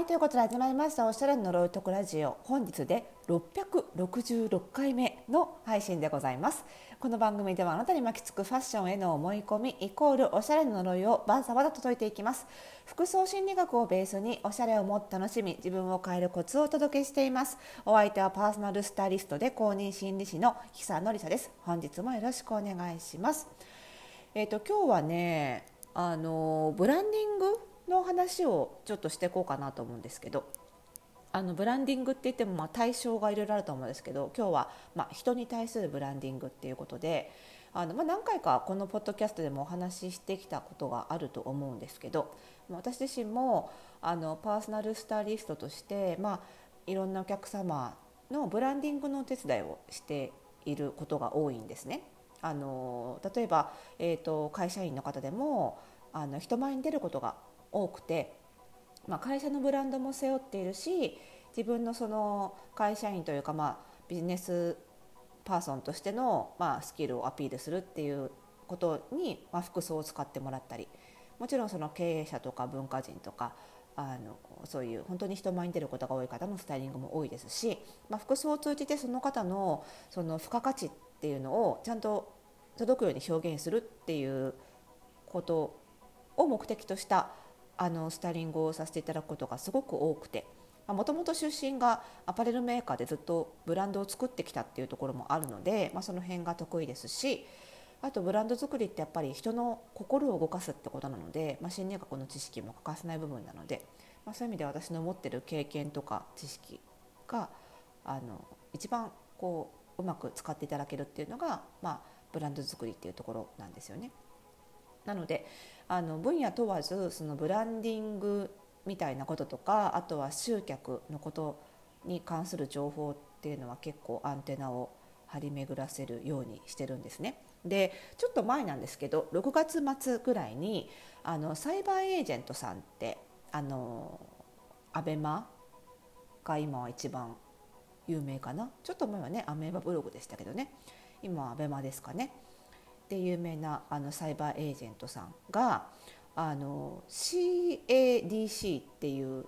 はいということで始まりましたおしゃれの呪いとくラジオ。本日で666回目の配信でございます。この番組ではあなたに巻きつくファッションへの思い込みイコールおしゃれの呪いをバンサバと解いていきます。服装心理学をベースにおしゃれをもっと楽しみ自分を変えるコツをお届けしています。お相手はパーソナルスタイリストで公認心理師の久野里沙です。本日もよろしくお願いします。えっ、ー、と今日はねあのブランディングの話をちょっとしていこうかなと思うんですけどあのブランディングって言ってもまあ対象がいろいろあると思うんですけど今日はま人に対するブランディングっていうことであの、ま、何回かこのポッドキャストでもお話ししてきたことがあると思うんですけど私自身もあのパーソナルスタイリストとして、まあ、いろんなお客様のブランディングのお手伝いをしていることが多いんですね。あの例えば、えーと会社員の方でもあの人前に出ることが多くて、まあ、会社のブランドも背負っているし自分のその会社員というか、まあ、ビジネスパーソンとしての、まあ、スキルをアピールするっていうことに、まあ、服装を使ってもらったりもちろんその経営者とか文化人とかあのそういう本当に人前に出ることが多い方のスタイリングも多いですし、まあ、服装を通じてその方のその付加価値っていうのをちゃんと届くように表現するっていうことを目的としたあのスタイリングをさせていただくことがすごく多くてもともと出身がアパレルメーカーでずっとブランドを作ってきたっていうところもあるので、まあ、その辺が得意ですしあとブランド作りってやっぱり人の心を動かすってことなので、まあ、心理学の知識も欠かせない部分なので、まあ、そういう意味で私の持ってる経験とか知識があの一番こううまく使っていただけるっていうのが、まあ、ブランド作りっていうところなんですよね。なのであの分野問わずそのブランディングみたいなこととかあとは集客のことに関する情報っていうのは結構アンテナを張り巡らせるようにしてるんですね。でちょっと前なんですけど6月末ぐらいにあのサイバーエージェントさんってあのアベマが今は一番有名かな。ちょっと前はねアメーバブログでしたけどね。今はアベマですかね。で有名なあのサイバーエージェントさんがあの CADC っていう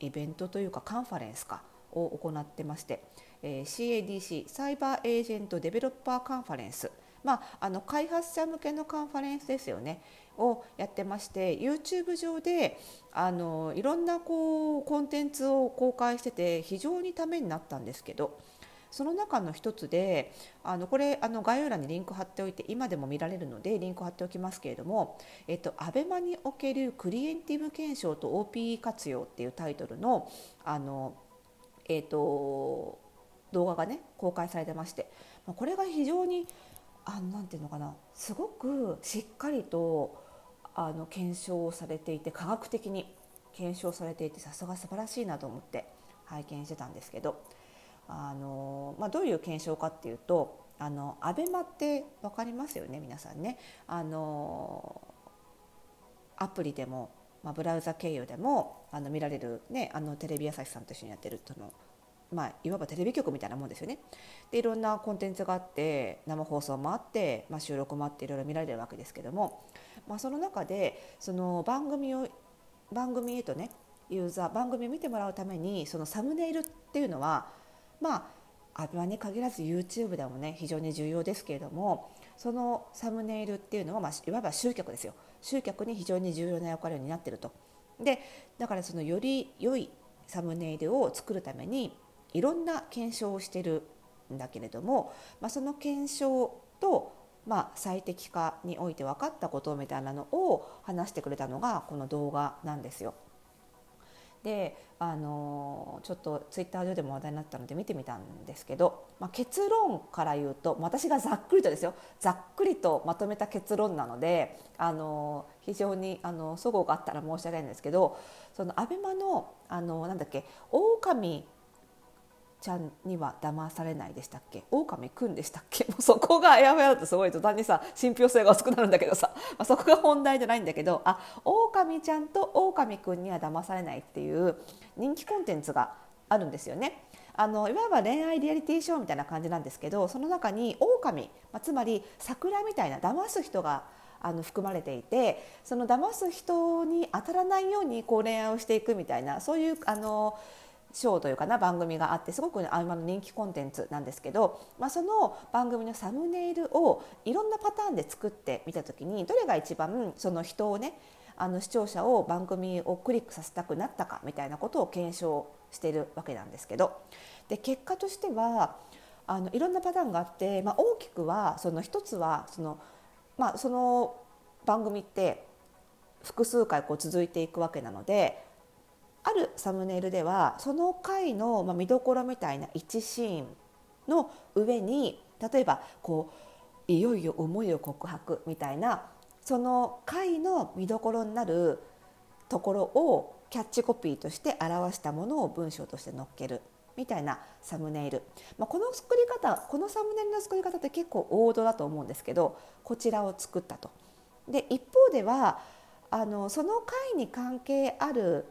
イベントというかカンファレンスかを行ってまして、え、CADC サイバーエージェントデベロッパーカンファレンス。まあ、あの開発者向けのカンファレンスですよねをやってまして YouTube 上であのいろんなこうコンテンツを公開してて非常にためになったんですけどその中の一つであのこれあの概要欄にリンク貼っておいて今でも見られるのでリンク貼っておきますけれども「えっと、アベマにおけるクリエイティブ検証と OPE 活用」っていうタイトルのあの、えっと、動画がね公開されてましてこれが非常にあなんていうのかなすごくしっかりとあの検証されていて科学的に検証されていてさすが素晴らしいなと思って拝見してたんですけどあの、まあ、どういう検証かっていうとあのアベマって分かりますよね皆さんね。あのアプリでも、まあ、ブラウザ経由でもあの見られる、ね、あのテレビ朝日さんと一緒にやってるその、まあ、いわばテレビ局みたいなもんですよね。でいろんなコンテンツがあって生放送もあって、まあ、収録もあっていろいろ見られるわけですけども、まあ、その中でその番組を番組へとねユーザー番組を見てもらうためにそのサムネイルっていうのはまあアベマに限らず YouTube でもね非常に重要ですけれどもそのサムネイルっていうのは、まあ、いわば集客ですよ集客に非常に重要な役割を担ってると。でだからそのより良いサムネイルを作るためにいろんな検証をしてるんだけれども、まあ、その検証と、まあ、最適化において分かったことみたいなのを話してくれたのがこの動画なんですよ。であのちょっとツイッター上でも話題になったので見てみたんですけど、まあ、結論から言うと私がざっくりとですよ。ざっくりとまとめた結論なのであの非常にあの齟齬があったら申し訳ないんですけどそのアベマのあのなんだっけ狼ちゃんには騙されないでしたっけ？狼くんでしたっけ？もうそこがエアフェアだとすごい途端にさ信憑性が薄くなるんだけどさ、まあ、そこが本題じゃないんだけどあ狼ちゃんと狼くんには騙されないっていう人気コンテンツがあるんですよね。あのいわば恋愛リアリティショーみたいな感じなんですけどその中に狼、まあ、つまり桜みたいな騙す人があの含まれていてその騙す人に当たらないようにこう恋愛をしていくみたいなそういうあのショーというかな番組があってすごく、ね、あの人気コンテンツなんですけど、まあ、その番組のサムネイルをいろんなパターンで作ってみた時にどれが一番その人をねあの視聴者を番組をクリックさせたくなったかみたいなことを検証してるわけなんですけどで結果としてはあのいろんなパターンがあって、まあ、大きくはその一つはその,、まあ、その番組って複数回こう続いていくわけなのであるサムネイルではその回の見どころみたいな1シーンの上に例えばこういよいよ思いを告白みたいなその回の見どころになるところをキャッチコピーとして表したものを文章として載っけるみたいなサムネイル、まあ、この作り方このサムネイルの作り方って結構王道だと思うんですけどこちらを作ったと。で一方ではあのその回に関係ある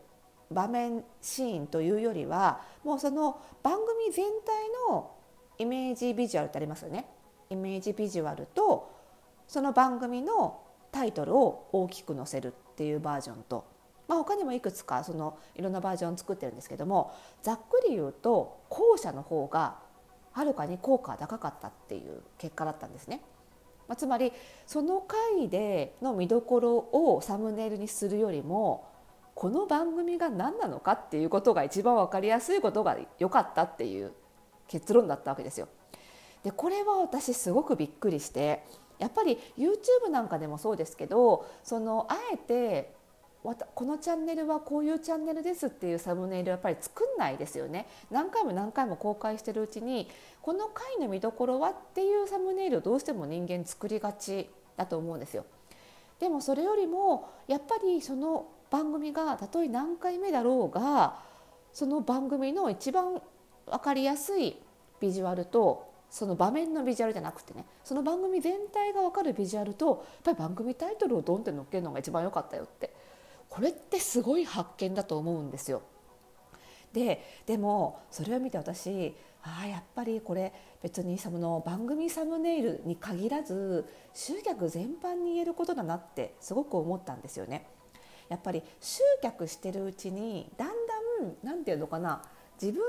場面シーンというよりはもうその番組全体のイメージビジュアルってありますよね。イメージビジュアルとその番組のタイトルを大きく載せるっていうバージョンとまあ、他にもいくつかそのいろんなバージョンを作ってるんですけどもざっくり言うと後者の方がはるかに効果が高かったっていう結果だったんですね。まあ、つまりその回での見どころをサムネイルにするよりもこの番組が何なのかっていうことが一番分かりやすいことが良かったっていう結論だったわけですよ。でこれは私すごくびっくりしてやっぱり YouTube なんかでもそうですけどそのあえてこのチャンネルはこういうチャンネルですっていうサムネイルやっぱり作んないですよね何回も何回も公開してるうちにこの回の見どころはっていうサムネイルをどうしても人間作りがちだと思うんですよでもそれよりもやっぱりその番組がたとえ何回目だろうがその番組の一番分かりやすいビジュアルとその場面のビジュアルじゃなくてねその番組全体が分かるビジュアルとやっぱり番組タイトルをドンって載っけるのが一番良かったよってこれってすごい発見だと思うんですよ。ででもそれを見て私ああやっぱりこれ別にその番組サムネイルに限らず集客全般に言えることだなってすごく思ったんですよね。やっぱり集客してるうちにだんだん何て言うのかな自分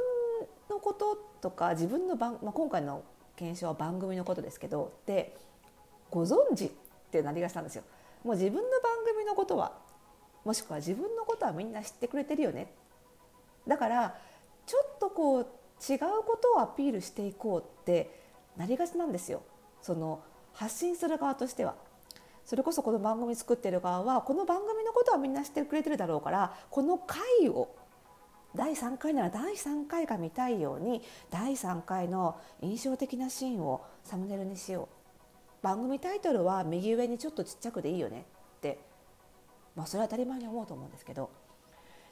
のこととか自分の番、まあ、今回の検証は番組のことですけどでご存知ってなりがちなんですよ。もう自分の番組のことはもしくは自分のことはみんな知ってくれてるよねだからちょっとこう違うことをアピールしていこうってなりがちなんですよその発信する側としては。それこそこの番組作ってる側はこの番組のことはみんな知ってくれてるだろうからこの回を第3回なら第3回が見たいように第3回の印象的なシーンをサムネイルにしよう。番組タイトルは右上にちょっとちっちゃくでいいよね。ってまあ、それは当たり前に思うと思うんですけど。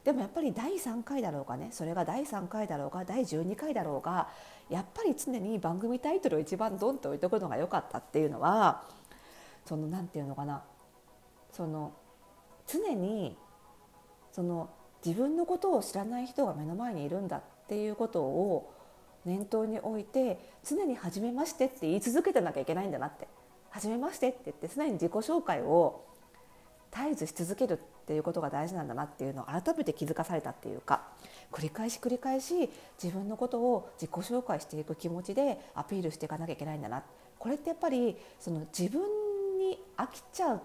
でもやっぱり第3回だろうがね。それが第3回だろうが第12回だろうがやっぱり常に番組タイトルを一番ドンと置いとくのが良かったっていうのはその何て言うのかな。その常にその自分のことを知らない人が目の前にいるんだっていうことを念頭に置いて常に「初めまして」って言い続けてなきゃいけないんだなって「初めまして」って言って常に自己紹介を絶えずし続けるっていうことが大事なんだなっていうのを改めて気づかされたっていうか繰り返し繰り返し自分のことを自己紹介していく気持ちでアピールしていかなきゃいけないんだな。これってやっぱりその自分飽きちゃう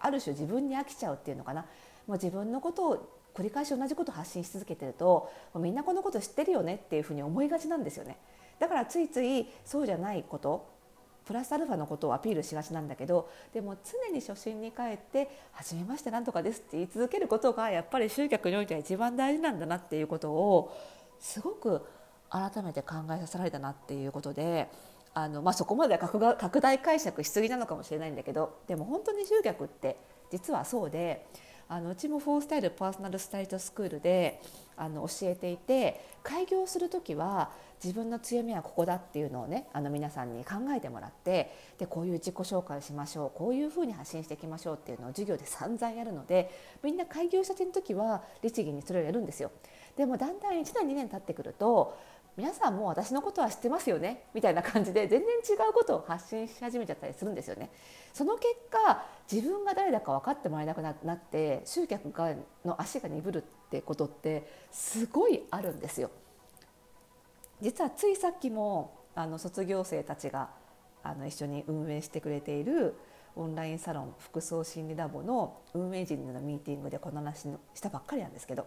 ある種自分に飽きちゃうっていうのかな。もう自分のことを繰り返し同じことを発信し続けてるとみんなこのこと知ってるよねっていうふうに思いがちなんですよね。だからついついそうじゃないことプラスアルファのことをアピールしがちなんだけどでも常に初心に帰って「はじめましてなんとかです」って言い続けることがやっぱり集客においては一番大事なんだなっていうことをすごく改めて考えさせられたなっていうことであの、まあ、そこまでは拡大解釈しすぎなのかもしれないんだけどでも本当に集客って実はそうであのうちもフォースタイルパーソナルスタイルスクールであの教えていて開業する時は自分の強みはここだっていうのをねあの皆さんに考えてもらってでこういう自己紹介をしましょうこういうふうに発信していきましょうっていうのを授業で散々やるのでみんな開業したての時は律儀にそれをやるんですよ。でもだんだん1年2年経ってくると皆さんも私のことは知ってますよね？みたいな感じで全然違うことを発信し始めちゃったりするんですよね。その結果自分が誰だか分かってもらえなくなって集客がの足が鈍るってことってすごいあるんですよ。実はついさっきもあの卒業生たちがあの一緒に運営してくれているオンラインサロン服装心理ラボの運営陣のミーティングでこの話したばっかりなんですけど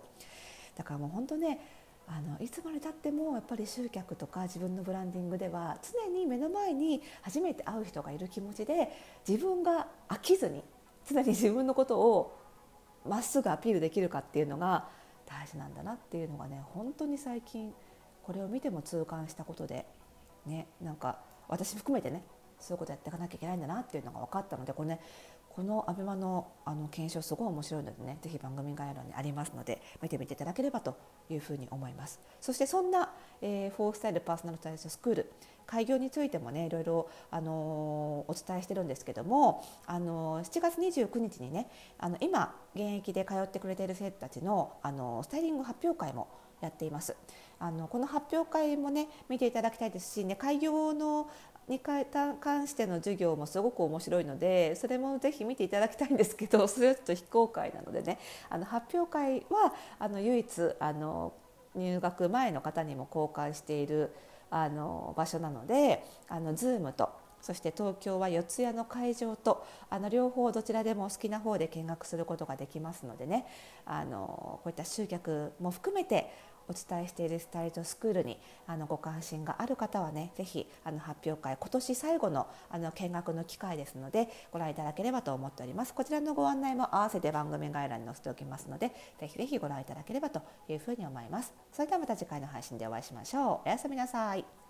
だからもう本当ねあのいつまでたってもやっぱり集客とか自分のブランディングでは常に目の前に初めて会う人がいる気持ちで自分が飽きずに常に自分のことをまっすぐアピールできるかっていうのが大事なんだなっていうのがね本当に最近これを見ても痛感したことでねなんか私含めてねそういうことやっていかなきゃいけないんだなっていうのが分かったのでこれねこのアベマのあの検証すごい面白いのでねぜひ番組概要欄にありますので見てみていただければというふうに思います。そしてそんな、えー、フォースタイルパーソナルスタイリススクール開業についてもねいろいろ、あのー、お伝えしてるんですけども、あのー、7月29日にねあの今現役で通ってくれている生徒たちの、あのスタイリング発表会もやっています。あのこの発表会もね見ていただきたいですしね開業のに関しての授業もすごく面白いのでそれもぜひ見ていただきたいんですけどそれはちょっと非公開なのでねあの発表会はあの唯一あの入学前の方にも公開しているあの場所なのであの Zoom とそして東京は四谷の会場とあの両方どちらでもお好きな方で見学することができますのでねあのこういった集客も含めてお伝えしているスタイリストスクールにあのご関心がある方はねぜひあの発表会今年最後のあの見学の機会ですのでご覧いただければと思っております。こちらのご案内も合わせて番組概要欄に載せておきますのでぜひぜひご覧いただければというふうに思います。それではまた次回の配信でお会いしましょう。おやすみなさい。